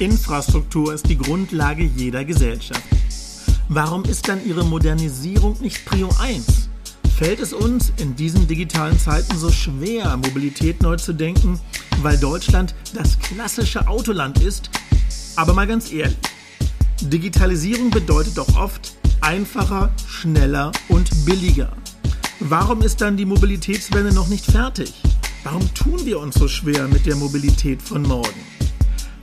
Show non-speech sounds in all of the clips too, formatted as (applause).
Infrastruktur ist die Grundlage jeder Gesellschaft. Warum ist dann ihre Modernisierung nicht Prio 1? Fällt es uns in diesen digitalen Zeiten so schwer, Mobilität neu zu denken, weil Deutschland das klassische Autoland ist? Aber mal ganz ehrlich, Digitalisierung bedeutet doch oft einfacher, schneller und billiger. Warum ist dann die Mobilitätswende noch nicht fertig? Warum tun wir uns so schwer mit der Mobilität von morgen?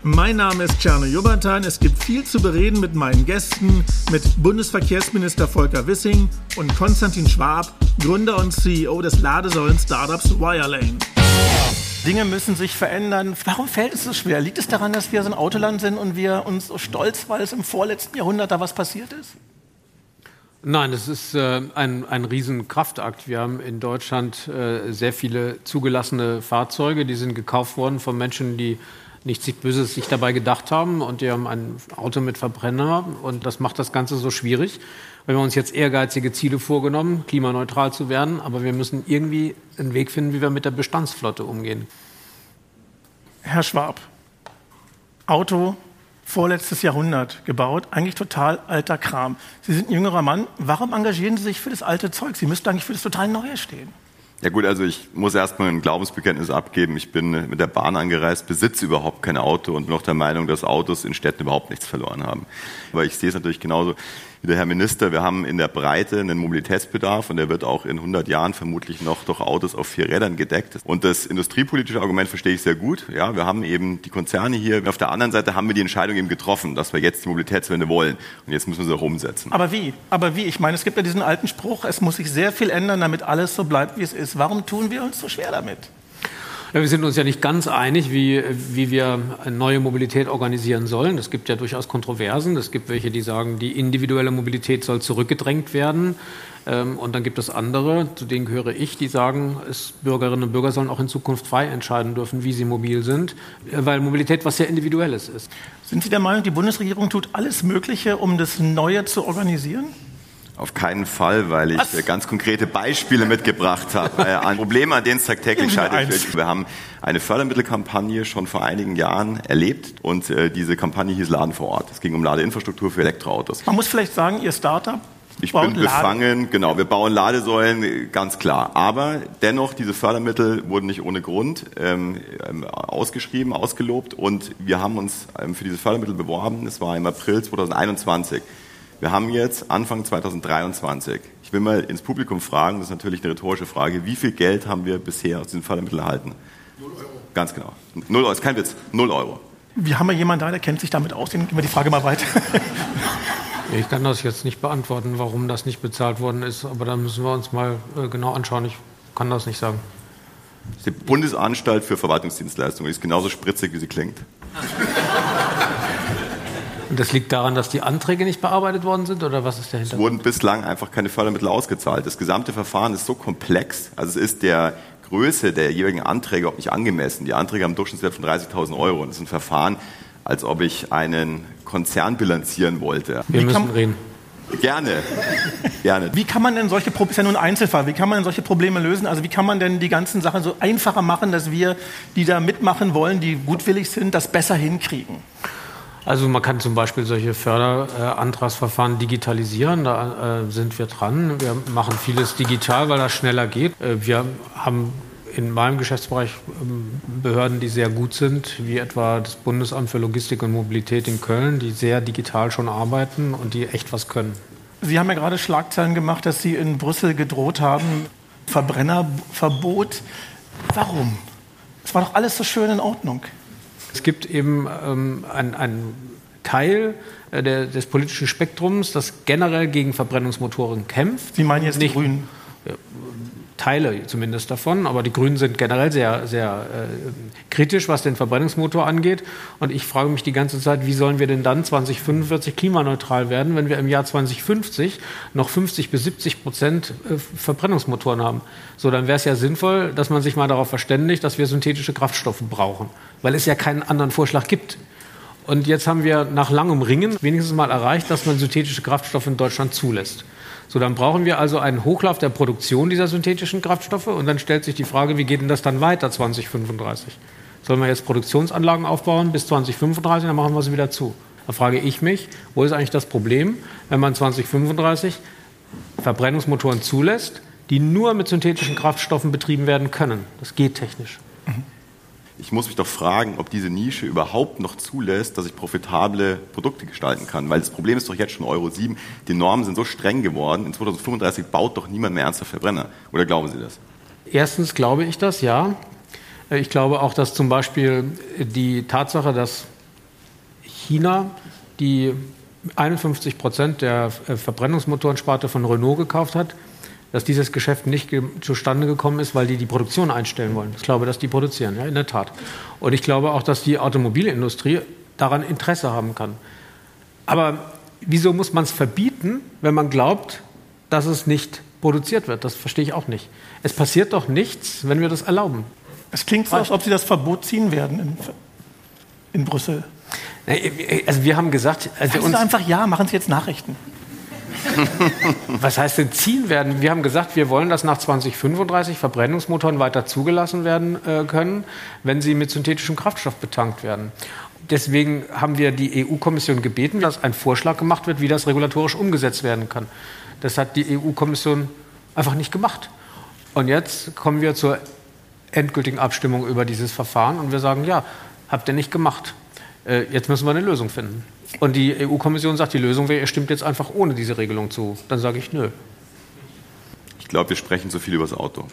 Mein Name ist Czerno Jubatan. Es gibt viel zu bereden mit meinen Gästen, mit Bundesverkehrsminister Volker Wissing und Konstantin Schwab, Gründer und CEO des Ladesäulen-Startups Wirelane. Dinge müssen sich verändern. Warum fällt es so schwer? Liegt es daran, dass wir so ein Autoland sind und wir uns so stolz, weil es im vorletzten Jahrhundert da was passiert ist? Nein, es ist äh, ein, ein Riesenkraftakt. Wir haben in Deutschland äh, sehr viele zugelassene Fahrzeuge, die sind gekauft worden von Menschen, die nichts Böses sich dabei gedacht haben und die haben ein Auto mit Verbrenner und das macht das Ganze so schwierig. Wir haben uns jetzt ehrgeizige Ziele vorgenommen, klimaneutral zu werden, aber wir müssen irgendwie einen Weg finden, wie wir mit der Bestandsflotte umgehen. Herr Schwab, Auto vorletztes Jahrhundert gebaut, eigentlich total alter Kram. Sie sind ein jüngerer Mann, warum engagieren Sie sich für das alte Zeug? Sie müssten eigentlich für das total Neue stehen. Ja gut, also ich muss erstmal ein Glaubensbekenntnis abgeben. Ich bin mit der Bahn angereist, besitze überhaupt kein Auto und bin auch der Meinung, dass Autos in Städten überhaupt nichts verloren haben. Aber ich sehe es natürlich genauso wie der Herr Minister. Wir haben in der Breite einen Mobilitätsbedarf und der wird auch in 100 Jahren vermutlich noch durch Autos auf vier Rädern gedeckt. Und das industriepolitische Argument verstehe ich sehr gut. Ja, wir haben eben die Konzerne hier. Auf der anderen Seite haben wir die Entscheidung eben getroffen, dass wir jetzt die Mobilitätswende wollen. Und jetzt müssen wir sie auch umsetzen. Aber wie? Aber wie? Ich meine, es gibt ja diesen alten Spruch, es muss sich sehr viel ändern, damit alles so bleibt, wie es ist. Warum tun wir uns so schwer damit? Ja, wir sind uns ja nicht ganz einig, wie, wie wir neue Mobilität organisieren sollen. Es gibt ja durchaus Kontroversen. Es gibt welche, die sagen, die individuelle Mobilität soll zurückgedrängt werden. Ähm, und dann gibt es andere, zu denen gehöre ich, die sagen, es, Bürgerinnen und Bürger sollen auch in Zukunft frei entscheiden dürfen, wie sie mobil sind, weil Mobilität was sehr Individuelles ist. Sind Sie der Meinung, die Bundesregierung tut alles Mögliche, um das Neue zu organisieren? Auf keinen Fall, weil ich Was? ganz konkrete Beispiele mitgebracht habe. (laughs) Äh, an an denen es tagtäglich scheitert. Wir haben eine Fördermittelkampagne schon vor einigen Jahren erlebt und äh, diese Kampagne hieß Laden vor Ort. Es ging um Ladeinfrastruktur für Elektroautos. Man muss vielleicht sagen, Ihr Startup ich bin befangen, genau, wir bauen Ladesäulen, ganz klar. Aber dennoch, diese Fördermittel wurden nicht ohne Grund ähm, ähm ausgeschrieben, ausgelobt und wir haben uns ähm, für diese Fördermittel beworben. Es war im April 2021. Wir haben jetzt Anfang 2023. Ich will mal ins Publikum fragen, das ist natürlich eine rhetorische Frage, wie viel Geld haben wir bisher aus diesen Fördermitteln erhalten? Null Euro. Ganz genau. Null Euro, ist kein Witz. Null Euro. Wir haben ja jemanden da, der kennt sich damit aus. Dann gehen wir die Frage mal weiter. (laughs) Ich kann das jetzt nicht beantworten, warum das nicht bezahlt worden ist, aber da müssen wir uns mal äh, genau anschauen. Ich kann das nicht sagen. Die Bundesanstalt für Verwaltungsdienstleistungen ist genauso spritzig, wie sie klingt. (laughs) Und das liegt daran, dass die Anträge nicht bearbeitet worden sind oder was ist der Hintergrund? Es wurden bislang einfach keine Fördermittel ausgezahlt. Das gesamte Verfahren ist so komplex, also es ist der Größe der jeweiligen Anträge auch nicht angemessen. Die Anträge haben einen Durchschnittswert von 30.000 Euro und das ist ein Verfahren, als ob ich einen Konzern bilanzieren wollte. Wir Wie müssen reden. Gerne, gerne. Wie kann man denn solche Probleme, ist ja nur ein Einzelfall, wie kann man denn solche Probleme lösen? Also wie kann man denn die ganzen Sachen so einfacher machen, dass wir, die da mitmachen wollen, die gutwillig sind, das besser hinkriegen? Also man kann zum Beispiel solche Förderantragsverfahren digitalisieren. Da äh, sind wir dran. Wir machen vieles digital, weil das schneller geht. Äh, wir haben in meinem Geschäftsbereich ähm, Behörden, die sehr gut sind, wie etwa das Bundesamt für Logistik und Mobilität in Köln, die sehr digital schon arbeiten und die echt was können. Sie haben ja gerade Schlagzeilen gemacht, dass Sie in Brüssel gedroht haben, Verbrennerverbot. Warum? Es war doch alles so schön in Ordnung. Es gibt eben ähm, einen Teil äh, der, des politischen Spektrums, das generell gegen Verbrennungsmotoren kämpft. Sie meinen jetzt Nicht, die Grünen? Teile zumindest davon, aber die Grünen sind generell sehr, sehr äh, kritisch, was den Verbrennungsmotor angeht. Und ich frage mich die ganze Zeit, wie sollen wir denn dann 2045 klimaneutral werden, wenn wir im Jahr 2050 noch 50 bis 70 Prozent äh, Verbrennungsmotoren haben? So, dann wäre es ja sinnvoll, dass man sich mal darauf verständigt, dass wir synthetische Kraftstoffe brauchen, weil es ja keinen anderen Vorschlag gibt. Und jetzt haben wir nach langem Ringen wenigstens mal erreicht, dass man synthetische Kraftstoffe in Deutschland zulässt. So, dann brauchen wir also einen Hochlauf der Produktion dieser synthetischen Kraftstoffe und dann stellt sich die Frage, wie geht denn das dann weiter 2035? Sollen wir jetzt Produktionsanlagen aufbauen bis 2035, dann machen wir sie wieder zu. Da frage ich mich, wo ist eigentlich das Problem, wenn man 2035 Verbrennungsmotoren zulässt, die nur mit synthetischen Kraftstoffen betrieben werden können. Das geht technisch. Ich muss mich doch fragen, ob diese Nische überhaupt noch zulässt, dass ich profitable Produkte gestalten kann. Weil das Problem ist doch jetzt schon Euro 7. Die Normen sind so streng geworden. In 2035 baut doch niemand mehr ernsthaft Verbrenner. Oder glauben Sie das? Erstens glaube ich das, ja. Ich glaube auch, dass zum Beispiel die Tatsache, dass China die 51 Prozent der Verbrennungsmotorensparte von Renault gekauft hat, dass dieses Geschäft nicht ge zustande gekommen ist, weil die die Produktion einstellen wollen. Ich glaube, dass die produzieren, ja, in der Tat. Und ich glaube auch, dass die Automobilindustrie daran Interesse haben kann. Aber wieso muss man es verbieten, wenn man glaubt, dass es nicht produziert wird? Das verstehe ich auch nicht. Es passiert doch nichts, wenn wir das erlauben. Es klingt so, als ob Sie das Verbot ziehen werden in, in Brüssel. Also wir haben gesagt, also Sagen Sie einfach ja, machen Sie jetzt Nachrichten. (laughs) Was heißt denn ziehen werden? Wir haben gesagt, wir wollen, dass nach 2035 Verbrennungsmotoren weiter zugelassen werden äh, können, wenn sie mit synthetischem Kraftstoff betankt werden. Deswegen haben wir die EU-Kommission gebeten, dass ein Vorschlag gemacht wird, wie das regulatorisch umgesetzt werden kann. Das hat die EU-Kommission einfach nicht gemacht. Und jetzt kommen wir zur endgültigen Abstimmung über dieses Verfahren und wir sagen, ja, habt ihr nicht gemacht. Äh, jetzt müssen wir eine Lösung finden. Und die EU-Kommission sagt, die Lösung wäre, ihr stimmt jetzt einfach ohne diese Regelung zu. Dann sage ich, nö. Ich glaube, wir sprechen zu viel über das Auto.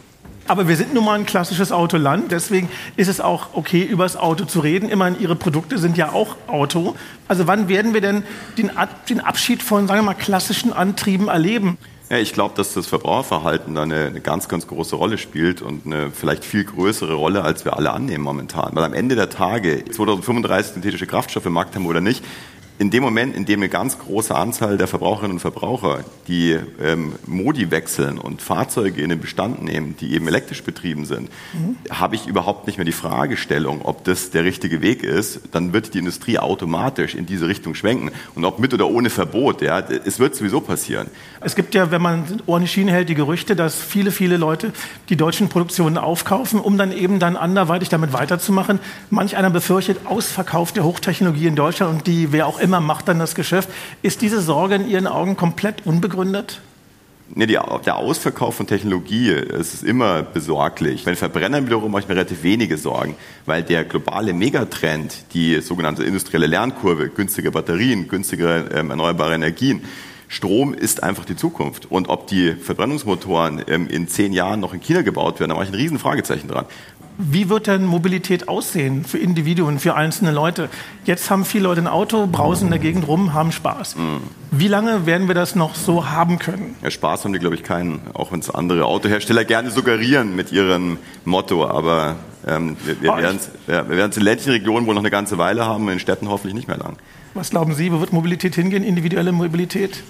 Aber wir sind nun mal ein klassisches Autoland, deswegen ist es auch okay, über das Auto zu reden. Immerhin, Ihre Produkte sind ja auch Auto. Also wann werden wir denn den, den Abschied von, sagen wir mal, klassischen Antrieben erleben? Ja, ich glaube, dass das Verbraucherverhalten da eine, eine, ganz, ganz große Rolle spielt und eine vielleicht viel größere Rolle, als wir alle annehmen momentan. Weil am Ende der Tage, 2035 synthetische Kraftstoffe im Markt haben oder nicht, in dem Moment, in dem eine ganz große Anzahl der Verbraucherinnen und Verbraucher die ähm, Modi wechseln und Fahrzeuge in den Bestand nehmen, die eben elektrisch betrieben sind, mhm. habe ich überhaupt nicht mehr die Fragestellung, ob das der richtige Weg ist. Dann wird die Industrie automatisch in diese Richtung schwenken. Und ob mit oder ohne Verbot, ja, es wird sowieso passieren. Es gibt ja, wenn man Ohren in Schiene hält, die Gerüchte, dass viele, viele Leute die deutschen Produktionen aufkaufen, um dann eben dann anderweitig damit weiterzumachen. Manch einer befürchtet Ausverkauf der Hochtechnologie in Deutschland und die, wer auch immer macht dann das Geschäft. Ist diese Sorge in Ihren Augen komplett unbegründet? Nee, die, der Ausverkauf von Technologie es ist immer besorglich. Bei den Verbrennern wiederum mache ich mir relativ wenige Sorgen, weil der globale Megatrend, die sogenannte industrielle Lernkurve, günstige Batterien, günstigere ähm, erneuerbare Energien, Strom ist einfach die Zukunft. Und ob die Verbrennungsmotoren ähm, in zehn Jahren noch in China gebaut werden, da mache ich ein riesen Fragezeichen dran. Wie wird denn Mobilität aussehen für Individuen, für einzelne Leute? Jetzt haben viele Leute ein Auto, brausen in der Gegend rum, haben Spaß. Mhm. Wie lange werden wir das noch so haben können? Ja, Spaß haben die, glaube ich, keinen, auch wenn es andere Autohersteller gerne suggerieren mit ihrem Motto. Aber ähm, wir, wir werden es in ländlichen Regionen wohl noch eine ganze Weile haben, in Städten hoffentlich nicht mehr lang. Was glauben Sie, wo wird Mobilität hingehen, individuelle Mobilität?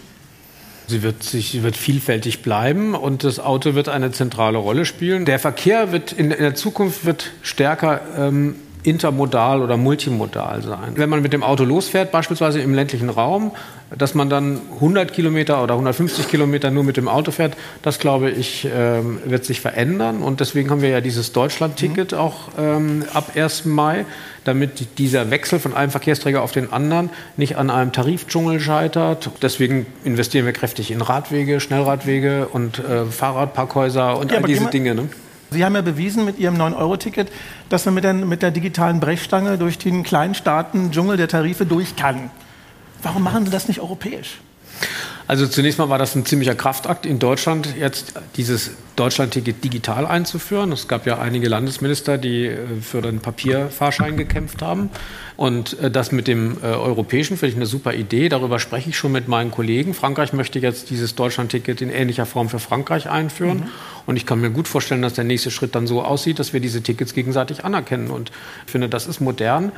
Sie wird, sich, wird vielfältig bleiben und das Auto wird eine zentrale Rolle spielen. Der Verkehr wird in, in der Zukunft wird stärker ähm, intermodal oder multimodal sein. Wenn man mit dem Auto losfährt, beispielsweise im ländlichen Raum, dass man dann 100 Kilometer oder 150 Kilometer nur mit dem Auto fährt, das glaube ich, ähm, wird sich verändern. Und deswegen haben wir ja dieses Deutschland-Ticket mhm. auch ähm, ab 1. Mai, damit dieser Wechsel von einem Verkehrsträger auf den anderen nicht an einem Tarifdschungel scheitert. Deswegen investieren wir kräftig in Radwege, Schnellradwege und äh, Fahrradparkhäuser und ja, all diese Dinge. Ne? Sie haben ja bewiesen mit Ihrem 9-Euro-Ticket, dass man mit der, mit der digitalen Brechstange durch den Kleinstaaten Dschungel der Tarife durch kann. Warum machen Sie das nicht europäisch? Also zunächst mal war das ein ziemlicher Kraftakt in Deutschland, jetzt dieses Deutschland-Ticket digital einzuführen. Es gab ja einige Landesminister, die äh, für den Papierfahrschein gekämpft haben. Und äh, das mit dem äh, europäischen finde ich eine super Idee. Darüber spreche ich schon mit meinen Kollegen. Frankreich möchte jetzt dieses Deutschland-Ticket in ähnlicher Form für Frankreich einführen. Mhm. Und ich kann mir gut vorstellen, dass der nächste Schritt dann so aussieht, dass wir diese Tickets gegenseitig anerkennen. Und ich finde, das ist modern.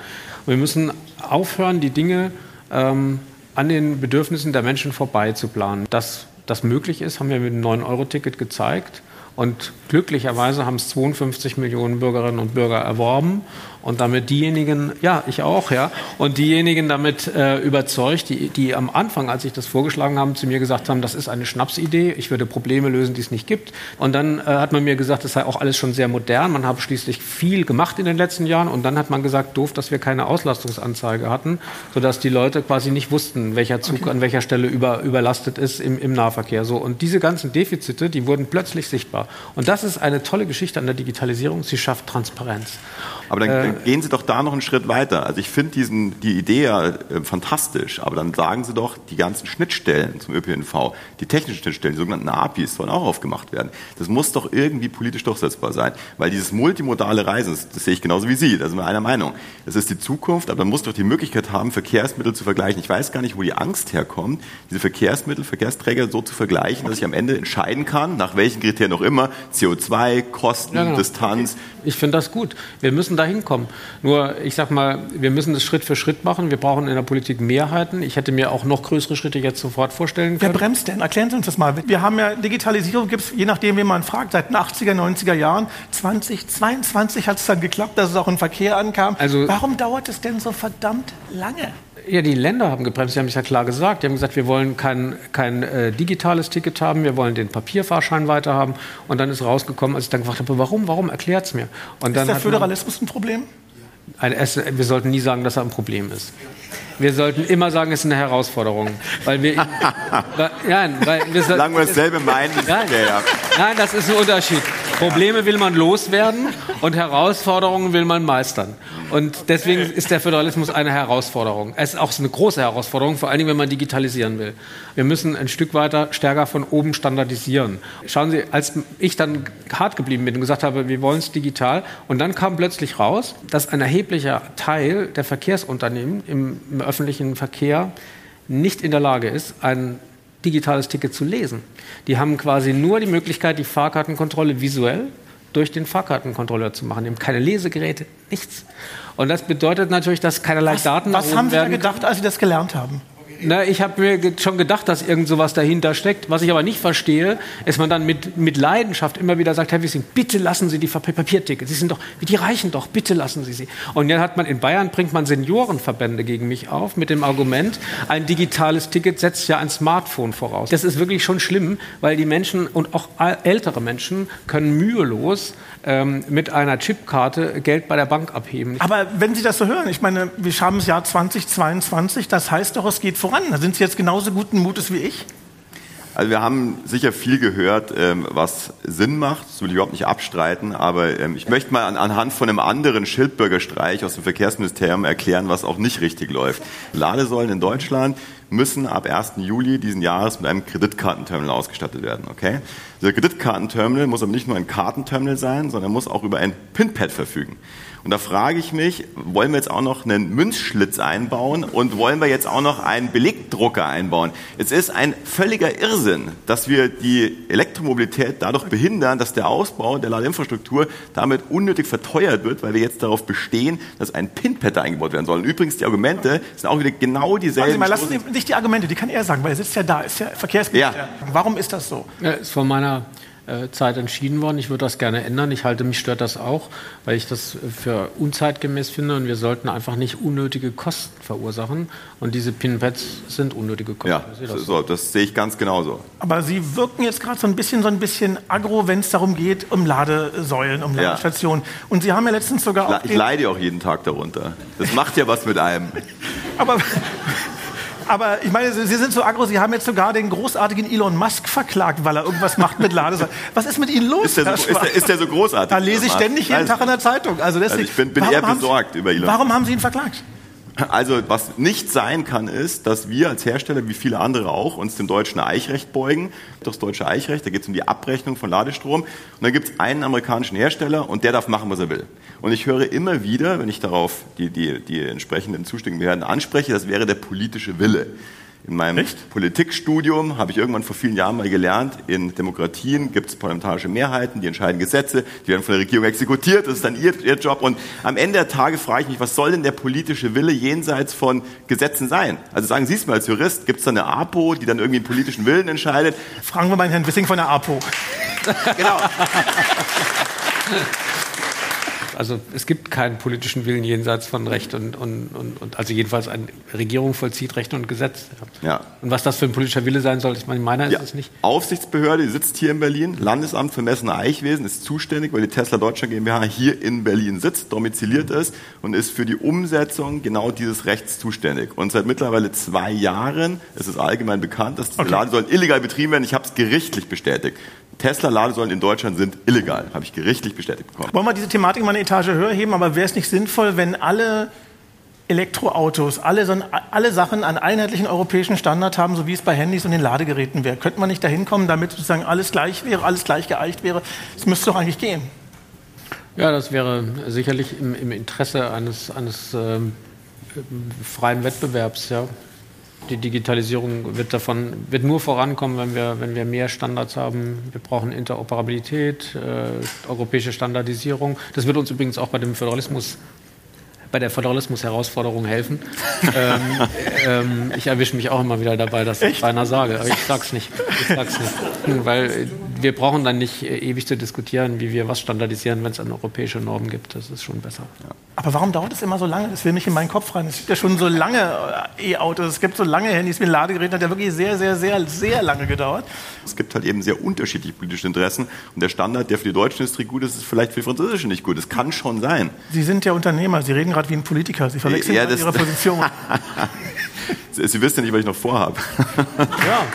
Wir müssen aufhören, die Dinge ähm, an den Bedürfnissen der Menschen vorbei zu planen. Dass das möglich ist, haben wir mit dem 9-Euro-Ticket gezeigt. Und glücklicherweise haben es 52 Millionen Bürgerinnen und Bürger erworben und damit diejenigen, ja, ich auch, ja, und diejenigen damit äh, überzeugt, die, die am Anfang, als ich das vorgeschlagen habe, zu mir gesagt haben, das ist eine Schnapsidee, ich würde Probleme lösen, die es nicht gibt. Und dann äh, hat man mir gesagt, das sei auch alles schon sehr modern, man habe schließlich viel gemacht in den letzten Jahren und dann hat man gesagt, doof, dass wir keine Auslastungsanzeige hatten, sodass die Leute quasi nicht wussten, welcher Zug okay. an welcher Stelle über, überlastet ist im, im Nahverkehr. So. Und diese ganzen Defizite, die wurden plötzlich sichtbar. Und das ist eine tolle Geschichte an der Digitalisierung, sie schafft Transparenz. Aber dann, äh, dann, gehen Sie doch da noch einen Schritt weiter. Also ich finde die Idee ja äh, fantastisch, aber dann sagen Sie doch, die ganzen Schnittstellen zum ÖPNV, die technischen Schnittstellen, die sogenannten APIs, sollen auch aufgemacht werden. Das muss doch irgendwie politisch durchsetzbar sein, weil dieses multimodale Reisen, das, das sehe ich genauso wie Sie, da sind wir einer Meinung. Das ist die Zukunft, aber man muss doch die Möglichkeit haben, Verkehrsmittel zu vergleichen. Ich weiß gar nicht, wo die Angst herkommt, diese Verkehrsmittel, Verkehrsträger so zu vergleichen, dass ich am Ende entscheiden kann, nach welchen Kriterien auch immer, CO2, Kosten, ja, genau. Distanz. Ich finde das gut. Wir müssen da hinkommen. Nur, ich sag mal, wir müssen das Schritt für Schritt machen. Wir brauchen in der Politik Mehrheiten. Ich hätte mir auch noch größere Schritte jetzt sofort vorstellen können. Wer bremst denn? Erklären Sie uns das mal. Wir haben ja Digitalisierung, gibt es, je nachdem, wen man fragt, seit den 80er, 90er Jahren. 2022 hat es dann geklappt, dass es auch im Verkehr ankam. Also, Warum dauert es denn so verdammt lange? Ja, die Länder haben gebremst. Die haben es ja klar gesagt. Die haben gesagt, wir wollen kein, kein äh, digitales Ticket haben, wir wollen den Papierfahrschein weiter haben. Und dann ist rausgekommen, als ich dann gefragt habe, warum, warum, erklärt es mir. Und ist der Föderalismus ein Problem? Ein, es, wir sollten nie sagen, dass er ein Problem ist. Wir sollten immer sagen, es ist eine Herausforderung. Weil wir, (laughs) weil, nein, weil wir Solange wir dasselbe meinen, nein, ja. nein, das ist ein Unterschied. Probleme will man loswerden und Herausforderungen will man meistern. Und deswegen ist der Föderalismus eine Herausforderung. Es ist auch eine große Herausforderung, vor allen Dingen, wenn man digitalisieren will. Wir müssen ein Stück weiter stärker von oben standardisieren. Schauen Sie, als ich dann hart geblieben bin und gesagt habe, wir wollen es digital, und dann kam plötzlich raus, dass ein erheblicher Teil der Verkehrsunternehmen im, im öffentlichen Verkehr nicht in der Lage ist, ein digitales Ticket zu lesen. Die haben quasi nur die Möglichkeit, die Fahrkartenkontrolle visuell durch den Fahrkartenkontrolleur zu machen. Die haben keine Lesegeräte, nichts. Und das bedeutet natürlich, dass keinerlei was, Daten. Was haben Sie da gedacht, als Sie das gelernt haben? Na, ich habe mir schon gedacht, dass irgend sowas dahinter steckt. Was ich aber nicht verstehe, ist man dann mit, mit Leidenschaft immer wieder sagt, Herr Wissing, bitte lassen Sie die Papiertickets. Sie sind doch, die reichen doch, bitte lassen Sie sie. Und dann hat man in Bayern bringt man Seniorenverbände gegen mich auf mit dem Argument, ein digitales Ticket setzt ja ein Smartphone voraus. Das ist wirklich schon schlimm, weil die Menschen und auch ältere Menschen können mühelos ähm, mit einer Chipkarte Geld bei der Bank abheben. Aber wenn Sie das so hören, ich meine, wir haben das Jahr 2022, das heißt doch, es geht voran. Da sind Sie jetzt genauso guten Mutes wie ich? Also wir haben sicher viel gehört, ähm, was Sinn macht, das will ich überhaupt nicht abstreiten, aber ähm, ich möchte mal anhand von einem anderen Schildbürgerstreich aus dem Verkehrsministerium erklären, was auch nicht richtig läuft. Ladesäulen in Deutschland müssen ab 1. Juli diesen Jahres mit einem Kreditkartenterminal ausgestattet werden. Okay? Dieser Kreditkartenterminal muss aber nicht nur ein Kartenterminal sein, sondern muss auch über ein PIN-Pad verfügen. Und da frage ich mich, wollen wir jetzt auch noch einen Münzschlitz einbauen und wollen wir jetzt auch noch einen Belegdrucker einbauen? Es ist ein völliger Irrsinn, dass wir die Elektromobilität dadurch behindern, dass der Ausbau der Ladeinfrastruktur damit unnötig verteuert wird, weil wir jetzt darauf bestehen, dass ein PIN-Pad eingebaut werden soll. Und übrigens, die Argumente sind auch wieder genau dieselben. Sie mal, lassen Sie nicht die Argumente, die kann er sagen, weil er sitzt ja da, ist ja Verkehrsminister. Ja. Warum ist das so? Ja, ist von meiner äh, Zeit entschieden worden. Ich würde das gerne ändern. Ich halte, mich stört das auch, weil ich das für unzeitgemäß finde und wir sollten einfach nicht unnötige Kosten verursachen. Und diese Pinpads sind unnötige Kosten. Ja, das, so, das sehe ich ganz genauso. Aber Sie wirken jetzt gerade so ein bisschen, so ein bisschen aggro, wenn es darum geht, um Ladesäulen, um Ladestationen. Ja. Und Sie haben ja letztens sogar auch. Ich leide auch jeden Tag darunter. Das macht ja was mit einem. (laughs) Aber aber ich meine, Sie sind so aggro, Sie haben jetzt sogar den großartigen Elon Musk verklagt, weil er irgendwas macht mit Ladesäulen. Was ist mit Ihnen los? Ist der so, ist der, ist der so großartig? Da lese ich ständig jeden Tag in der Zeitung. Also, deswegen, also ich bin, bin eher besorgt über Elon Warum haben Sie ihn verklagt? Also was nicht sein kann, ist, dass wir als Hersteller, wie viele andere auch, uns dem deutschen Eichrecht beugen. Das deutsche Eichrecht, da geht es um die Abrechnung von Ladestrom. Und dann gibt es einen amerikanischen Hersteller und der darf machen, was er will. Und ich höre immer wieder, wenn ich darauf die, die, die entsprechenden zuständigen Behörden anspreche, das wäre der politische Wille. In meinem Echt? Politikstudium habe ich irgendwann vor vielen Jahren mal gelernt, in Demokratien gibt es parlamentarische Mehrheiten, die entscheiden Gesetze, die werden von der Regierung exekutiert, das ist dann ihr, ihr Job. Und am Ende der Tage frage ich mich, was soll denn der politische Wille jenseits von Gesetzen sein? Also sagen Sie es mal als Jurist, gibt es da eine APO, die dann irgendwie den politischen Willen entscheidet? Fragen wir mal Herrn Wissing von der APO. Genau. Also es gibt keinen politischen Willen jenseits von Recht und, und, und, und also jedenfalls eine Regierung vollzieht Recht und Gesetz. Ja. Und was das für ein politischer Wille sein soll, ich meine, meiner ja. ist es nicht. Aufsichtsbehörde die sitzt hier in Berlin, Landesamt für Messen Eichwesen ist zuständig, weil die Tesla Deutschland GmbH hier in Berlin sitzt, domiziliert ist und ist für die Umsetzung genau dieses Rechts zuständig. Und seit mittlerweile zwei Jahren ist es allgemein bekannt, dass diese okay. Laden sollen illegal betrieben werden. Ich habe es gerichtlich bestätigt. Tesla-Ladesäulen in Deutschland sind illegal, habe ich gerichtlich bestätigt bekommen. Wollen wir diese Thematik mal eine Etage höher heben, aber wäre es nicht sinnvoll, wenn alle Elektroautos, alle, alle Sachen einen einheitlichen europäischen Standard haben, so wie es bei Handys und den Ladegeräten wäre? Könnte man nicht dahin kommen, damit sozusagen alles gleich wäre, alles gleich geeicht wäre? Das müsste doch eigentlich gehen. Ja, das wäre sicherlich im, im Interesse eines, eines ähm, freien Wettbewerbs, ja die Digitalisierung wird davon wird nur vorankommen, wenn wir, wenn wir mehr Standards haben. Wir brauchen Interoperabilität, äh, europäische Standardisierung. Das wird uns übrigens auch bei dem Föderalismus bei der Föderalismus-Herausforderung helfen. ähm, (laughs) ähm, ich erwische mich auch immer wieder dabei, dass ich beinahe sage, aber ich sag's nicht. Ich sag's nicht. Weil wir brauchen dann nicht äh, ewig zu diskutieren, wie wir was standardisieren, wenn es eine europäische Norm gibt. Das ist schon besser. Ja. Aber warum dauert es immer so lange? Das will mich in meinen Kopf rein. Es gibt ja schon so lange äh, E-Autos, es gibt so lange Handys mit Ladegeräten, hat ja wirklich sehr, sehr, sehr, sehr lange gedauert. Es gibt halt eben sehr unterschiedliche politische Interessen. Und der Standard, der für die deutsche Industrie gut ist, ist vielleicht für die französische nicht gut. Das kann schon sein. Sie sind ja Unternehmer, Sie reden gerade gerade wie ein Politiker. Sie verwechseln ja, Ihre (laughs) Position. Sie wissen ja nicht, was ich noch vorhabe. (laughs) ja.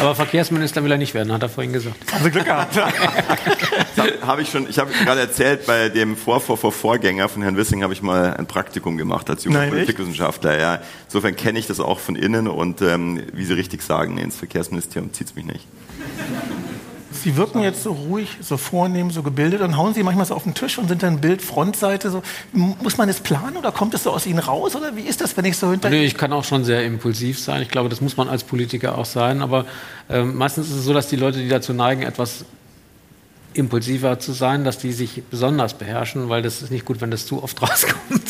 Aber Verkehrsminister will er nicht werden, hat er vorhin gesagt. Haben Sie Glück gehabt. (laughs) habe ich schon, ich habe gerade erzählt, bei dem Vorvor -Vor Vorgänger von Herrn Wissing habe ich mal ein Praktikum gemacht als junger Politikwissenschaftler. Ja. Insofern kenne ich das auch von innen und ähm, wie Sie richtig sagen, ins Verkehrsministerium zieht es mich nicht. Sie wirken jetzt so ruhig, so vornehm, so gebildet und hauen Sie manchmal so auf den Tisch und sind dann Bild, Frontseite. So. Muss man das planen oder kommt es so aus Ihnen raus oder wie ist das, wenn ich so hinter... Nee, ich kann auch schon sehr impulsiv sein. Ich glaube, das muss man als Politiker auch sein. Aber äh, meistens ist es so, dass die Leute, die dazu neigen, etwas impulsiver zu sein, dass die sich besonders beherrschen, weil das ist nicht gut, wenn das zu oft (laughs) rauskommt.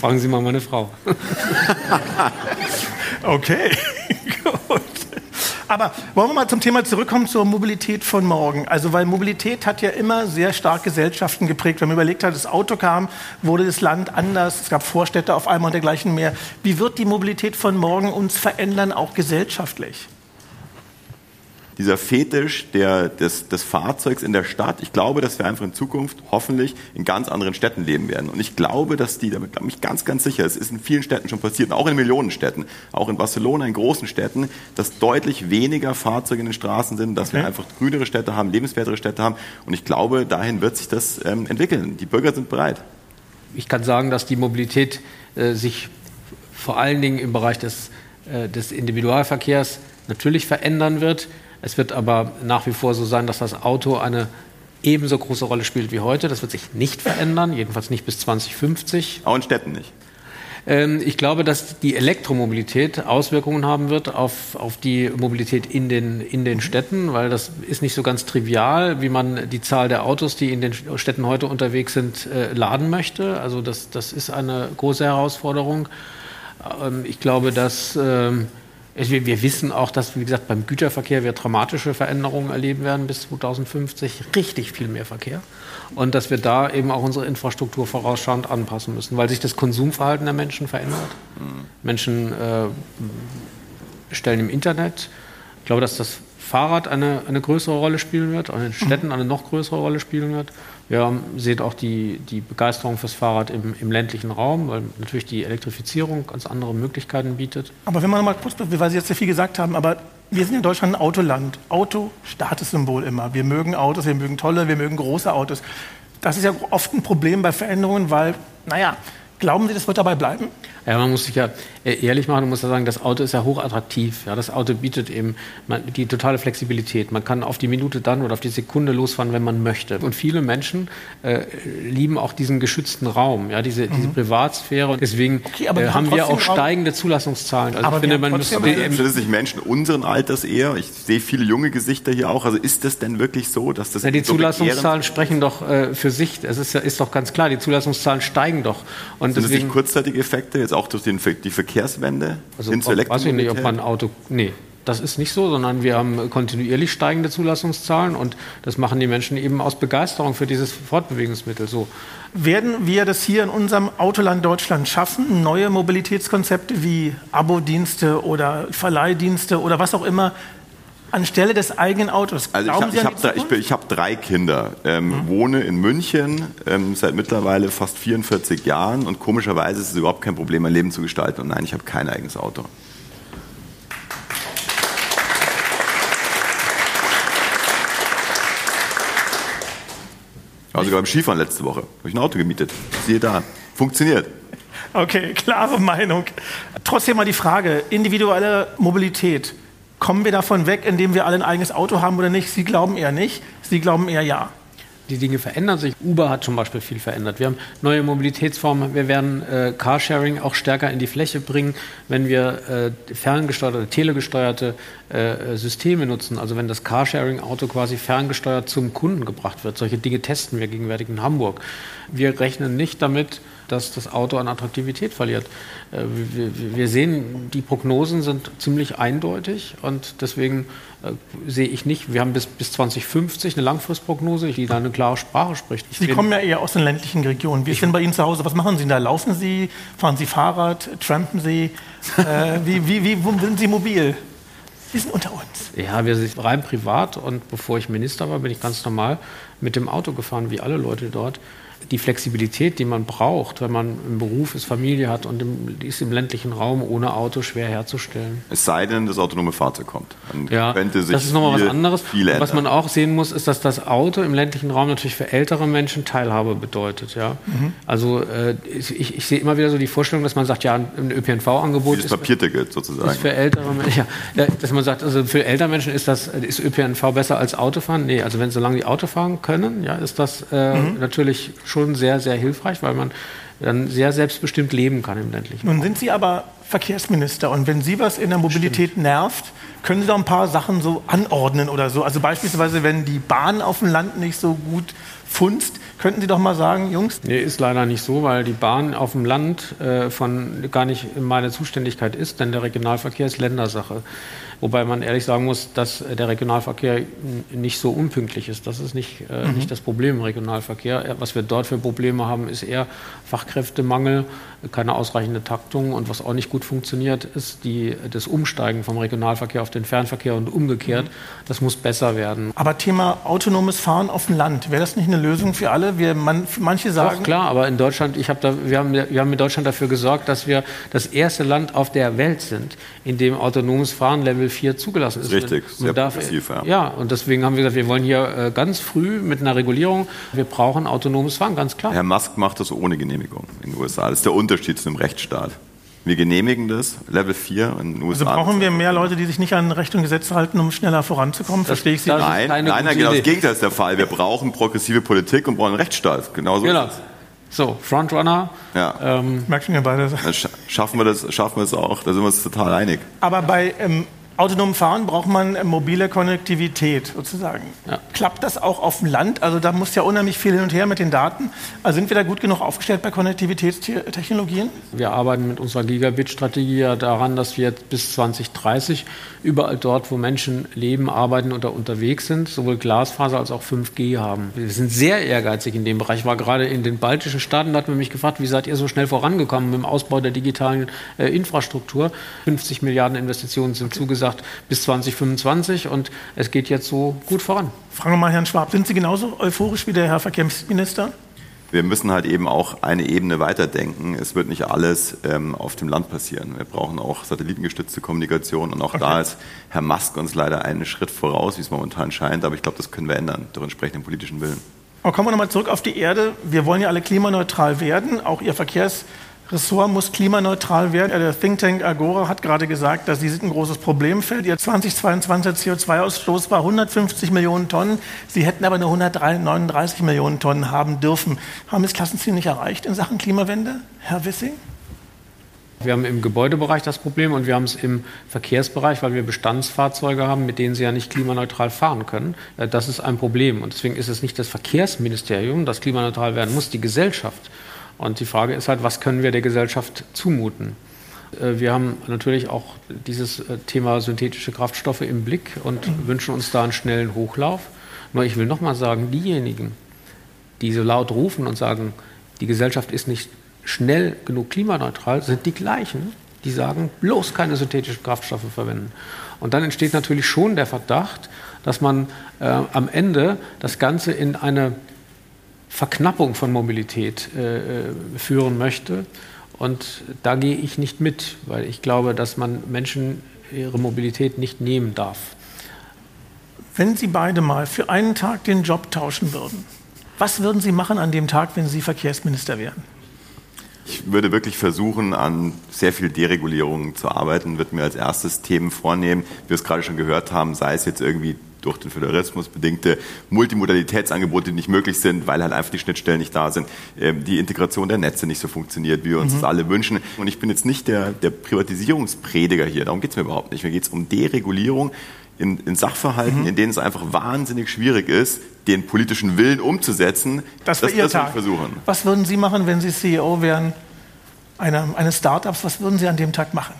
Fragen Sie mal meine Frau. (laughs) okay, (laughs) gut. Aber wollen wir mal zum Thema zurückkommen zur Mobilität von morgen. Also, weil Mobilität hat ja immer sehr stark Gesellschaften geprägt. Wenn man überlegt hat, das Auto kam, wurde das Land anders, es gab Vorstädte auf einmal und dergleichen mehr. Wie wird die Mobilität von morgen uns verändern, auch gesellschaftlich? Dieser Fetisch der, des, des Fahrzeugs in der Stadt. Ich glaube, dass wir einfach in Zukunft hoffentlich in ganz anderen Städten leben werden. Und ich glaube, dass die, damit bin ich ganz, ganz sicher, es ist in vielen Städten schon passiert, auch in Millionenstädten, auch in Barcelona, in großen Städten, dass deutlich weniger Fahrzeuge in den Straßen sind, dass okay. wir einfach grünere Städte haben, lebenswertere Städte haben. Und ich glaube, dahin wird sich das ähm, entwickeln. Die Bürger sind bereit. Ich kann sagen, dass die Mobilität äh, sich vor allen Dingen im Bereich des, äh, des Individualverkehrs natürlich verändern wird. Es wird aber nach wie vor so sein, dass das Auto eine ebenso große Rolle spielt wie heute. Das wird sich nicht verändern, jedenfalls nicht bis 2050. Auch in Städten nicht. Ähm, ich glaube, dass die Elektromobilität Auswirkungen haben wird auf, auf die Mobilität in den, in den Städten, weil das ist nicht so ganz trivial, wie man die Zahl der Autos, die in den Städten heute unterwegs sind, äh, laden möchte. Also das, das ist eine große Herausforderung. Ähm, ich glaube, dass ähm, wir, wir, wissen auch, dass, wie gesagt, beim Güterverkehr wir dramatische Veränderungen erleben werden bis 2050. Richtig viel mehr Verkehr. Und dass wir da eben auch unsere Infrastruktur vorausschauend anpassen müssen, weil sich das Konsumverhalten der Menschen verändert. Mhm. Menschen äh, bestellen im Internet. Ich glaube, dass das Fahrrad eine, eine größere Rolle spielen wird, auch in den Städten eine noch größere Rolle spielen wird. Wir sehen auch die, die Begeisterung fürs Fahrrad im, im, ländlichen Raum, weil natürlich die Elektrifizierung ganz andere Möglichkeiten bietet. Aber wenn man mal kurz, weil Sie jetzt sehr viel gesagt haben, aber wir sind in Deutschland ein Autoland. Auto, Statussymbol immer. Wir mögen Autos, wir mögen tolle, wir mögen große Autos. Das ist ja oft ein Problem bei Veränderungen, weil, naja, glauben Sie, das wird dabei bleiben? Ja, man muss sich ja äh, ehrlich machen, man muss ja sagen, das Auto ist ja hochattraktiv. Ja, das Auto bietet eben die totale Flexibilität. Man kann auf die Minute dann oder auf die Sekunde losfahren, wenn man möchte. Und viele Menschen äh, lieben auch diesen geschützten Raum, ja, diese, mhm. diese Privatsphäre. Und deswegen okay, äh, haben wir auch steigende Zulassungszahlen. Also aber ich finde, man müsste sind es nicht Menschen unseren Alters eher? Ich sehe viele junge Gesichter hier auch. Also ist das denn wirklich so, dass das ja, die so Zulassungszahlen sprechen doch äh, für sich. Es ist, ist doch ganz klar, die Zulassungszahlen steigen doch. Und sind deswegen, das nicht kurzzeitige Effekte jetzt auch durch den, die Verkehrswende also, hin zur Weiß ich nicht, ob man ein Auto. Nee. Das ist nicht so, sondern wir haben kontinuierlich steigende Zulassungszahlen und das machen die Menschen eben aus Begeisterung für dieses Fortbewegungsmittel so. Werden wir das hier in unserem Autoland Deutschland schaffen, neue Mobilitätskonzepte wie Abo-Dienste oder Verleihdienste oder was auch immer anstelle des eigenen Autos? Also ich habe hab drei, ich, ich hab drei Kinder, ähm, mhm. wohne in München ähm, seit mittlerweile fast 44 Jahren und komischerweise ist es überhaupt kein Problem, mein Leben zu gestalten. Und nein, ich habe kein eigenes Auto. war sogar beim Skifahren letzte Woche. Habe ich ein Auto gemietet. Siehe da. Funktioniert. Okay, (laughs) klare Meinung. Trotzdem mal die Frage, individuelle Mobilität. Kommen wir davon weg, indem wir alle ein eigenes Auto haben oder nicht? Sie glauben eher nicht. Sie glauben eher ja die Dinge verändern sich. Uber hat zum Beispiel viel verändert. Wir haben neue Mobilitätsformen. Wir werden äh, Carsharing auch stärker in die Fläche bringen, wenn wir äh, ferngesteuerte, telegesteuerte äh, Systeme nutzen. Also wenn das Carsharing-Auto quasi ferngesteuert zum Kunden gebracht wird. Solche Dinge testen wir gegenwärtig in Hamburg. Wir rechnen nicht damit, dass das Auto an Attraktivität verliert. Äh, wir, sehen, die Prognosen sind ziemlich eindeutig und deswegen äh, sehe ich nicht, wir haben bis, bis 2050 eine Langfristprognose, die da eine klare Sprache spricht. Ich Sie kommen ja eher aus den ländlichen Regionen. Wie ist denn bei Ihnen zu Hause? Was machen Sie da? Laufen Sie? Fahren Sie Fahrrad? Trampen Sie? äh, wie, wie, wie sind Sie mobil? Sie sind unter uns. Ja, wir sind rein privat und bevor ich Minister war, bin ich ganz normal mit dem Auto gefahren, wie alle Leute dort die Flexibilität, die man braucht, wenn man im Beruf ist, Familie hat und im, ist im ländlichen Raum ohne Auto schwer herzustellen. Es sei denn, das autonome Fahrzeug kommt. Dann ja, das ist nochmal was anderes. was man auch sehen muss, ist, dass das Auto im ländlichen Raum natürlich für ältere Menschen Teilhabe bedeutet. Ja? Mhm. Also äh, ich, ich, sehe immer wieder so die Vorstellung, dass man sagt, ja, ein ÖPNV-Angebot ist, Papierticket sozusagen. ist für ältere Menschen. Ja, dass man sagt, also für ältere Menschen ist das ist ÖPNV besser als Autofahren. Nee, also wenn solange die Auto fahren können, ja, ist das äh, mhm. natürlich schon sehr, sehr hilfreich, weil man dann sehr selbstbestimmt leben kann im ländlichen Nun sind Sie aber Verkehrsminister und wenn Sie was in der Mobilität Stimmt. nervt, können Sie doch ein paar Sachen so anordnen oder so. Also beispielsweise, wenn die Bahn auf dem Land nicht so gut funzt, könnten Sie doch mal sagen, Jungs? Nee, ist leider nicht so, weil die Bahn auf dem Land äh, von gar nicht in meiner Zuständigkeit ist, denn der Regionalverkehr ist Ländersache. Wobei man ehrlich sagen muss, dass der Regionalverkehr nicht so unpünktlich ist. Das ist nicht, äh, mhm. nicht das Problem im Regionalverkehr. Was wir dort für Probleme haben, ist eher Fachkräftemangel, keine ausreichende Taktung. Und was auch nicht gut funktioniert, ist die, das Umsteigen vom Regionalverkehr auf den Fernverkehr und umgekehrt. Mhm. Das muss besser werden. Aber Thema autonomes Fahren auf dem Land, wäre das nicht eine Lösung für alle? Wir, man, manche sagen. Doch, klar, aber in Deutschland, ich hab da, wir, haben, wir haben in Deutschland dafür gesorgt, dass wir das erste Land auf der Welt sind, in dem autonomes Fahren Level 4 zugelassen ist. Richtig, sehr darf, progressiv, ja. ja. und deswegen haben wir gesagt, wir wollen hier äh, ganz früh mit einer Regulierung, wir brauchen autonomes Fahren, ganz klar. Herr Musk macht das ohne Genehmigung in den USA. Das ist der Unterschied zu einem Rechtsstaat. Wir genehmigen das, Level 4 in den USA. Also brauchen wir mehr Leute, die sich nicht an Recht und Gesetz halten, um schneller voranzukommen? Verstehe ich Sie? Nein, nein, nein, genau das Gegenteil ist der Fall. Wir brauchen progressive Politik und brauchen einen Rechtsstaat. Genauso genau. So, Frontrunner. Ja. Ähm, Merken wir beide. Schaffen wir, das, schaffen wir das auch, da sind wir uns total einig. Aber bei ähm, autonomem Fahren braucht man mobile Konnektivität sozusagen. Ja. Klappt das auch auf dem Land? Also da muss ja unheimlich viel hin und her mit den Daten. Also sind wir da gut genug aufgestellt bei Konnektivitätstechnologien? Wir arbeiten mit unserer Gigabit-Strategie ja daran, dass wir bis 2030 überall dort, wo Menschen leben, arbeiten oder unterwegs sind, sowohl Glasfaser als auch 5G haben. Wir sind sehr ehrgeizig in dem Bereich. Ich war gerade in den baltischen Staaten, da hat man mich gefragt, wie seid ihr so schnell vorangekommen mit dem Ausbau der digitalen äh, Infrastruktur? 50 Milliarden Investitionen sind zugesagt gesagt, bis 2025 und es geht jetzt so gut voran. Fragen wir mal Herrn Schwab, sind Sie genauso euphorisch wie der Herr Verkehrsminister? wir müssen halt eben auch eine Ebene weiterdenken. Es wird nicht alles ähm, auf dem Land passieren. Wir brauchen auch satellitengestützte Kommunikation und auch okay. da ist Herr Musk uns leider einen Schritt voraus, wie es momentan scheint. Aber ich glaube, das können wir ändern durch entsprechenden politischen Willen. Aber kommen wir nochmal zurück auf die Erde. Wir wollen ja alle klimaneutral werden. Auch Ihr Verkehrs Ressort muss klimaneutral werden. Der Think Tank Agora hat gerade gesagt, dass dies ein großes Problemfeld. Ihr 2022 CO2-Ausstoß war 150 Millionen Tonnen. Sie hätten aber nur 139 Millionen Tonnen haben dürfen. Haben wir das Klassenziel nicht erreicht in Sachen Klimawende, Herr Wissing? Wir haben im Gebäudebereich das Problem und wir haben es im Verkehrsbereich, weil wir Bestandsfahrzeuge haben, mit denen sie ja nicht klimaneutral fahren können. Äh, das ist ein Problem. Und deswegen ist es nicht das Verkehrsministerium, das klimaneutral werden muss, die Gesellschaft. Und die Frage ist halt, was können wir der Gesellschaft zumuten? Äh, wir haben natürlich auch dieses äh, Thema synthetische Kraftstoffe im Blick und wünschen uns da einen schnellen Hochlauf. Nur ich will nochmal sagen, diejenigen, die so laut rufen und sagen, die Gesellschaft ist nicht schnell genug klimaneutral, sind die gleichen, die sagen, bloß keine synthetischen Kraftstoffe verwenden. Und dann entsteht natürlich schon der Verdacht, dass man äh, am Ende das Ganze in eine Verknappung von Mobilität äh, äh, führen möchte. Und da gehe ich nicht mit, weil ich glaube, dass man Menschen ihre Mobilität nicht nehmen darf. Wenn Sie beide mal für einen Tag den Job tauschen würden, was würden Sie machen an dem Tag, wenn Sie Verkehrsminister wären? Ich würde wirklich versuchen, an sehr viel Deregulierung zu arbeiten, würde mir als erstes Themen vornehmen, wie wir es gerade schon gehört haben, sei es jetzt irgendwie durch den Föderalismus bedingte Multimodalitätsangebote, die nicht möglich sind, weil halt einfach die Schnittstellen nicht da sind, ähm, die Integration der Netze nicht so funktioniert, wie wir uns mhm. das alle wünschen. Und ich bin jetzt nicht der, der Privatisierungsprediger hier, darum geht es mir überhaupt nicht. Mir geht es um Deregulierung in, in Sachverhalten, mhm. in denen es einfach wahnsinnig schwierig ist, den politischen Willen umzusetzen. Das, das, das Tag. versuchen. Was würden Sie machen, wenn Sie CEO wären einer, eines Startups? Was würden Sie an dem Tag machen?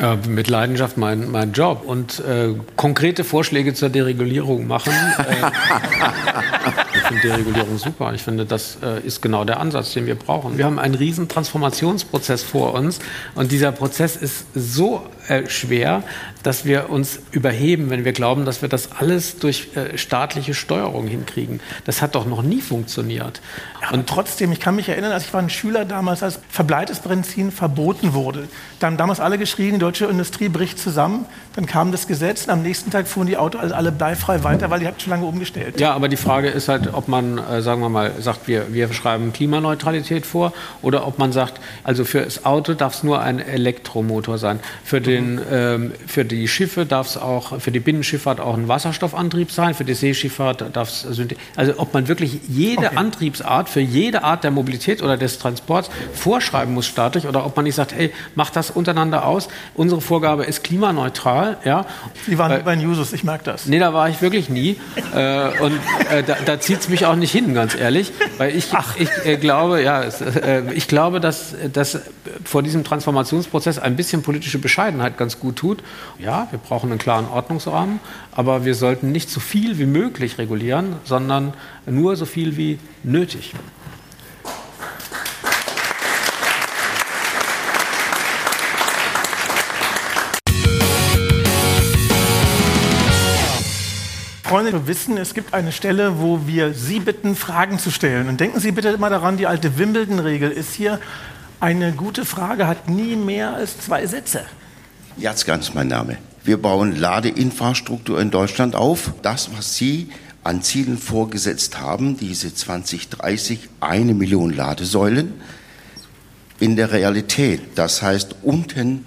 Ja, mit Leidenschaft mein, mein Job und äh, konkrete Vorschläge zur Deregulierung machen. (laughs) Ich finde Deregulierung super. Ich finde, das äh, ist genau der Ansatz, den wir brauchen. Wir haben einen riesen Transformationsprozess vor uns und dieser Prozess ist so äh, schwer, dass wir uns überheben, wenn wir glauben, dass wir das alles durch äh, staatliche Steuerung hinkriegen. Das hat doch noch nie funktioniert. Ja, und trotzdem, ich kann mich erinnern, als ich war ein Schüler damals, als verbleites Benzin verboten wurde. Da haben damals alle geschrien, die deutsche Industrie bricht zusammen. Dann kam das Gesetz und am nächsten Tag fuhren die Autos alle bleifrei weiter, weil die hatten schon lange umgestellt. Ja, aber die Frage ist halt, ob man, äh, sagen wir mal, sagt, wir, wir schreiben Klimaneutralität vor oder ob man sagt, also für das Auto darf es nur ein Elektromotor sein. Für den den, ähm, für die Schiffe darf es auch, für die Binnenschifffahrt auch ein Wasserstoffantrieb sein, für die Seeschifffahrt darf es, also ob man wirklich jede okay. Antriebsart für jede Art der Mobilität oder des Transports vorschreiben muss staatlich oder ob man nicht sagt, hey, macht das untereinander aus. Unsere Vorgabe ist klimaneutral. Ja. Sie waren äh, bei Jusos, ich merke das. Nee, da war ich wirklich nie. äh, und äh, da, da zieht es mich auch nicht hin, ganz ehrlich. Weil ich, ich äh, glaube, ja, äh, ich glaube, dass, dass vor diesem Transformationsprozess ein bisschen politische Bescheidenheit ganz gut tut. Ja, wir brauchen einen klaren Ordnungsrahmen, aber wir sollten nicht so viel wie möglich regulieren, sondern nur so viel wie nötig. Freunde, wir wissen, es gibt eine Stelle, wo wir Sie bitten, Fragen zu stellen. Und denken Sie bitte immer daran, die alte Wimbledon-Regel ist hier, eine gute Frage hat nie mehr als zwei Sätze. Jatzka ist mein Name. Wir bauen Ladeinfrastruktur in Deutschland auf. Das, was Sie an Zielen vorgesetzt haben, diese 2030 eine Million Ladesäulen, in der Realität, das heißt unten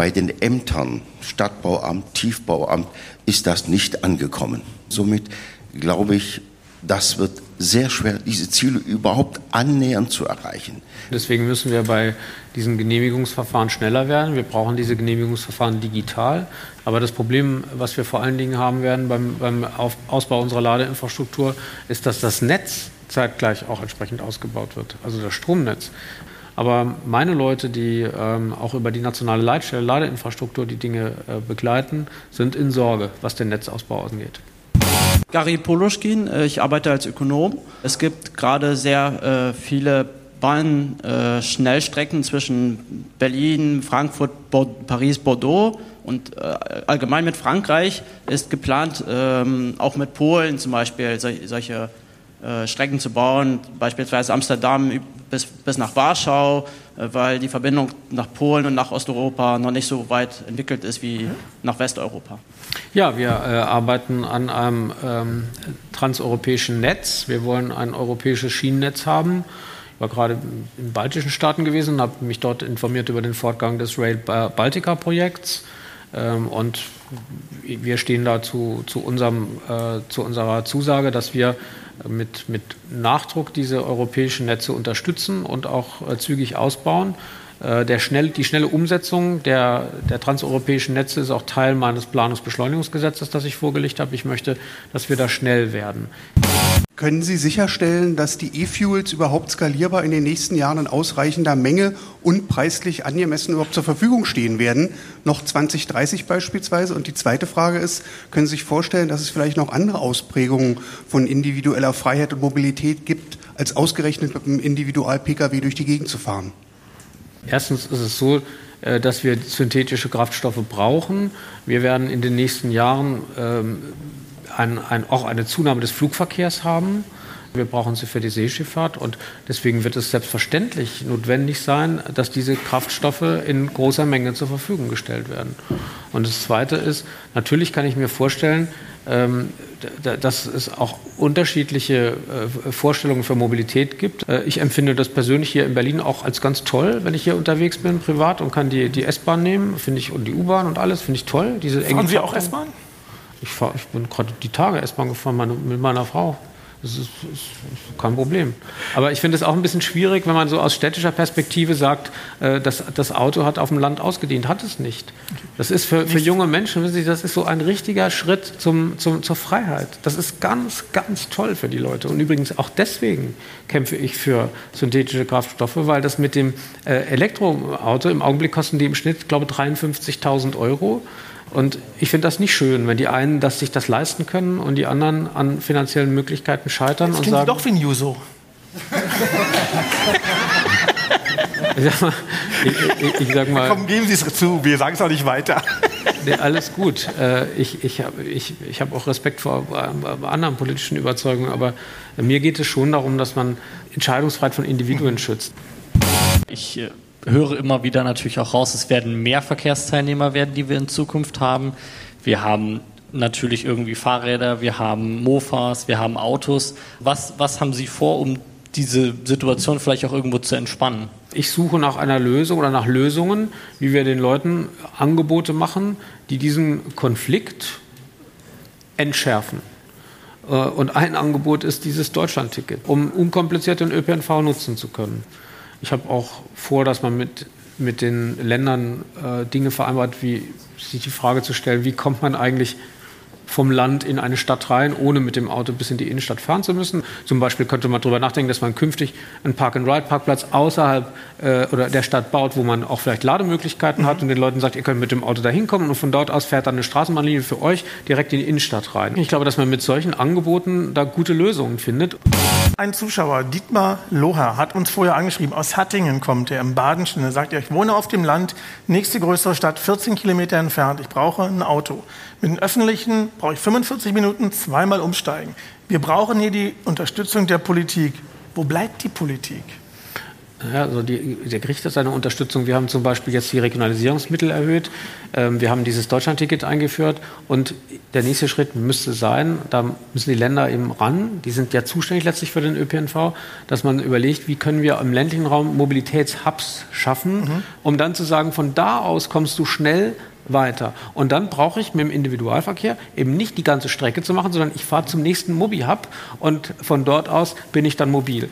bei den Ämtern, Stadtbauamt, Tiefbauamt, ist das nicht angekommen. Somit glaube ich, das wird sehr schwer, diese Ziele überhaupt annähernd zu erreichen. Deswegen müssen wir bei diesen Genehmigungsverfahren schneller werden. Wir brauchen diese Genehmigungsverfahren digital. Aber das Problem, was wir vor allen Dingen haben werden beim, beim Ausbau unserer Ladeinfrastruktur, ist, dass das Netz zeitgleich auch entsprechend ausgebaut wird, also das Stromnetz. Aber meine Leute, die ähm, auch über die nationale Leitstelle Ladeinfrastruktur die Dinge äh, begleiten, sind in Sorge, was den Netzausbau angeht. Gary Poloschkin, äh, ich arbeite als Ökonom. Es gibt gerade sehr äh, viele Bahn-Schnellstrecken äh, zwischen Berlin, Frankfurt, Bo Paris, Bordeaux und äh, allgemein mit Frankreich ist geplant, ähm, auch mit Polen zum Beispiel sol solche äh, Strecken zu bauen, beispielsweise Amsterdam bis, bis nach Warschau, äh, weil die Verbindung nach Polen und nach Osteuropa noch nicht so weit entwickelt ist wie nach Westeuropa. Ja, wir äh, arbeiten an einem ähm, transeuropäischen Netz. Wir wollen ein europäisches Schienennetz haben. Ich war gerade in baltischen Staaten gewesen und habe mich dort informiert über den Fortgang des Rail Baltica-Projekts. Ähm, und wir stehen da zu, zu, unserem, äh, zu unserer Zusage, dass wir mit, mit Nachdruck diese europäischen Netze unterstützen und auch äh, zügig ausbauen. Äh, der schnell, die schnelle Umsetzung der, der transeuropäischen Netze ist auch Teil meines Planungsbeschleunigungsgesetzes, das ich vorgelegt habe. Ich möchte, dass wir da schnell werden. Können Sie sicherstellen, dass die E-Fuels überhaupt skalierbar in den nächsten Jahren in ausreichender Menge und preislich angemessen überhaupt zur Verfügung stehen werden? Noch 2030 beispielsweise. Und die zweite Frage ist, können Sie sich vorstellen, dass es vielleicht noch andere Ausprägungen von individueller Freiheit und Mobilität gibt, als ausgerechnet mit einem Individual-Pkw durch die Gegend zu fahren? Erstens ist es so, äh, dass wir synthetische Kraftstoffe brauchen. Wir werden in den nächsten Jahren ähm, ein, ein, auch eine Zunahme des Flugverkehrs haben. Wir brauchen sie für die Seeschifffahrt und deswegen wird es selbstverständlich notwendig sein, dass diese Kraftstoffe in großer Menge zur Verfügung gestellt werden. Und das Zweite ist, natürlich kann ich mir vorstellen, ähm, dass es auch unterschiedliche äh, Vorstellungen für Mobilität gibt. Äh, ich empfinde das persönlich hier in Berlin auch als ganz toll, wenn ich hier unterwegs bin, privat und kann die, die S-Bahn nehmen, finde ich, und die U-Bahn und alles, finde ich toll. Diese Fahren Sie auch S-Bahn? Ich, fahr, ich bin gerade die Tage S-Bahn gefahren meine, mit meiner Frau. Das ist, ist, kein Problem. Aber ich finde es auch ein bisschen schwierig, wenn man so aus städtischer Perspektive sagt, äh, dass das Auto hat auf dem Land ausgedient. Hat es nicht. Das ist für, für junge Menschen, wissen Sie, das ist so ein richtiger Schritt zum, zum, zur Freiheit. Das ist ganz, ganz toll für die Leute. Und übrigens auch deswegen kämpfe ich für synthetische Kraftstoffe, weil das mit dem äh, Elektroauto im Augenblick kosten die im Schnitt, glaube ich, 53.000 Euro. Und ich finde das nicht schön, wenn die einen das, sich das leisten können und die anderen an finanziellen Möglichkeiten scheitern. Das und sagen, doch wie ein Juso. (laughs) ich, sag mal, ich, ich, ich sag mal, Komm, geben Sie es zu, wir sagen es auch nicht weiter. Nee, alles gut. Äh, ich, ich habe ich, ich hab auch Respekt vor äh, anderen politischen Überzeugungen, aber mir geht es schon darum, dass man Entscheidungsfreiheit von Individuen schützt. Ich äh, höre immer wieder natürlich auch raus, es werden mehr Verkehrsteilnehmer werden, die wir in Zukunft haben. Wir haben natürlich irgendwie Fahrräder, wir haben Mofas, wir haben Autos. Was, was haben Sie vor, um diese Situation vielleicht auch irgendwo zu entspannen? Ich suche nach einer Lösung oder nach Lösungen, wie wir den Leuten Angebote machen, die diesen Konflikt entschärfen. Äh, und ein Angebot ist dieses Deutschlandticket, um unkompliziert den ÖPNV nutzen zu können. Ich habe auch vor, dass man mit, mit den Ländern äh, Dinge vereinbart, wie sich die Frage zu stellen, wie kommt man eigentlich vom Land in eine Stadt rein, ohne mit dem Auto bis in die Innenstadt fahren zu müssen. Zum Beispiel könnte man darüber nachdenken, dass man künftig einen Park-and-Ride-Parkplatz außerhalb äh, oder der Stadt baut, wo man auch vielleicht Lademöglichkeiten mhm. hat und den Leuten sagt, ihr könnt mit dem Auto da hinkommen und von dort aus fährt dann eine Straßenbahnlinie für euch direkt in die Innenstadt rein. Ich glaube, dass man mit solchen Angeboten da gute Lösungen findet. Ein Zuschauer, Dietmar Loher, hat uns vorher angeschrieben, aus Hattingen kommt er, im Badenschen. Er sagt, ich wohne auf dem Land, nächste größere Stadt, 14 Kilometer entfernt. Ich brauche ein Auto. Mit den öffentlichen brauche ich 45 Minuten zweimal umsteigen. Wir brauchen hier die Unterstützung der Politik. Wo bleibt die Politik? Ja, also die, der Gericht hat seine Unterstützung. Wir haben zum Beispiel jetzt die Regionalisierungsmittel erhöht. Ähm, wir haben dieses Deutschlandticket eingeführt. Und der nächste Schritt müsste sein, da müssen die Länder eben ran, die sind ja zuständig letztlich für den ÖPNV, dass man überlegt, wie können wir im ländlichen Raum Mobilitätshubs schaffen, mhm. um dann zu sagen, von da aus kommst du schnell weiter. Und dann brauche ich mit dem Individualverkehr eben nicht die ganze Strecke zu machen, sondern ich fahre zum nächsten Mobi-Hub und von dort aus bin ich dann mobil.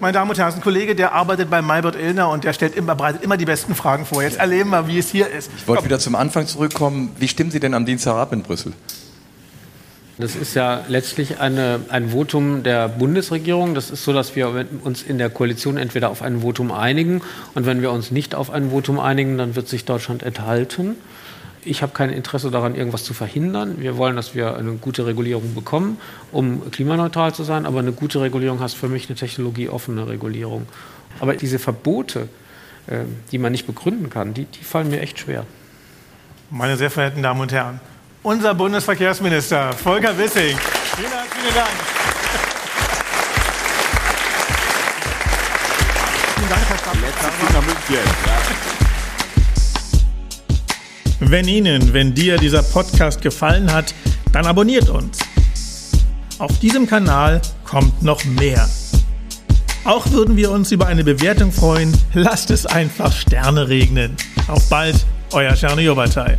Meine Damen und Herren, ein Kollege, der arbeitet bei Maybert Illner und der stellt immer, bereitet immer die besten Fragen vor. Jetzt erleben wir, wie es hier ist. Ich wollte wieder zum Anfang zurückkommen. Wie stimmen Sie denn am Dienstag ab in Brüssel? Das ist ja letztlich eine, ein Votum der Bundesregierung. Das ist so, dass wir uns in der Koalition entweder auf ein Votum einigen und wenn wir uns nicht auf ein Votum einigen, dann wird sich Deutschland enthalten. Ich habe kein Interesse daran, irgendwas zu verhindern. Wir wollen, dass wir eine gute Regulierung bekommen, um klimaneutral zu sein. Aber eine gute Regulierung heißt für mich eine technologieoffene Regulierung. Aber diese Verbote, äh, die man nicht begründen kann, die, die fallen mir echt schwer. Meine sehr verehrten Damen und Herren, unser Bundesverkehrsminister Volker Wissing. Vielen herzlichen Dank. Vielen Dank, Herr Wenn Ihnen, wenn dir dieser Podcast gefallen hat, dann abonniert uns. Auf diesem Kanal kommt noch mehr. Auch würden wir uns über eine Bewertung freuen. Lasst es einfach Sterne regnen. Auf bald, euer Czerny-Jobatei.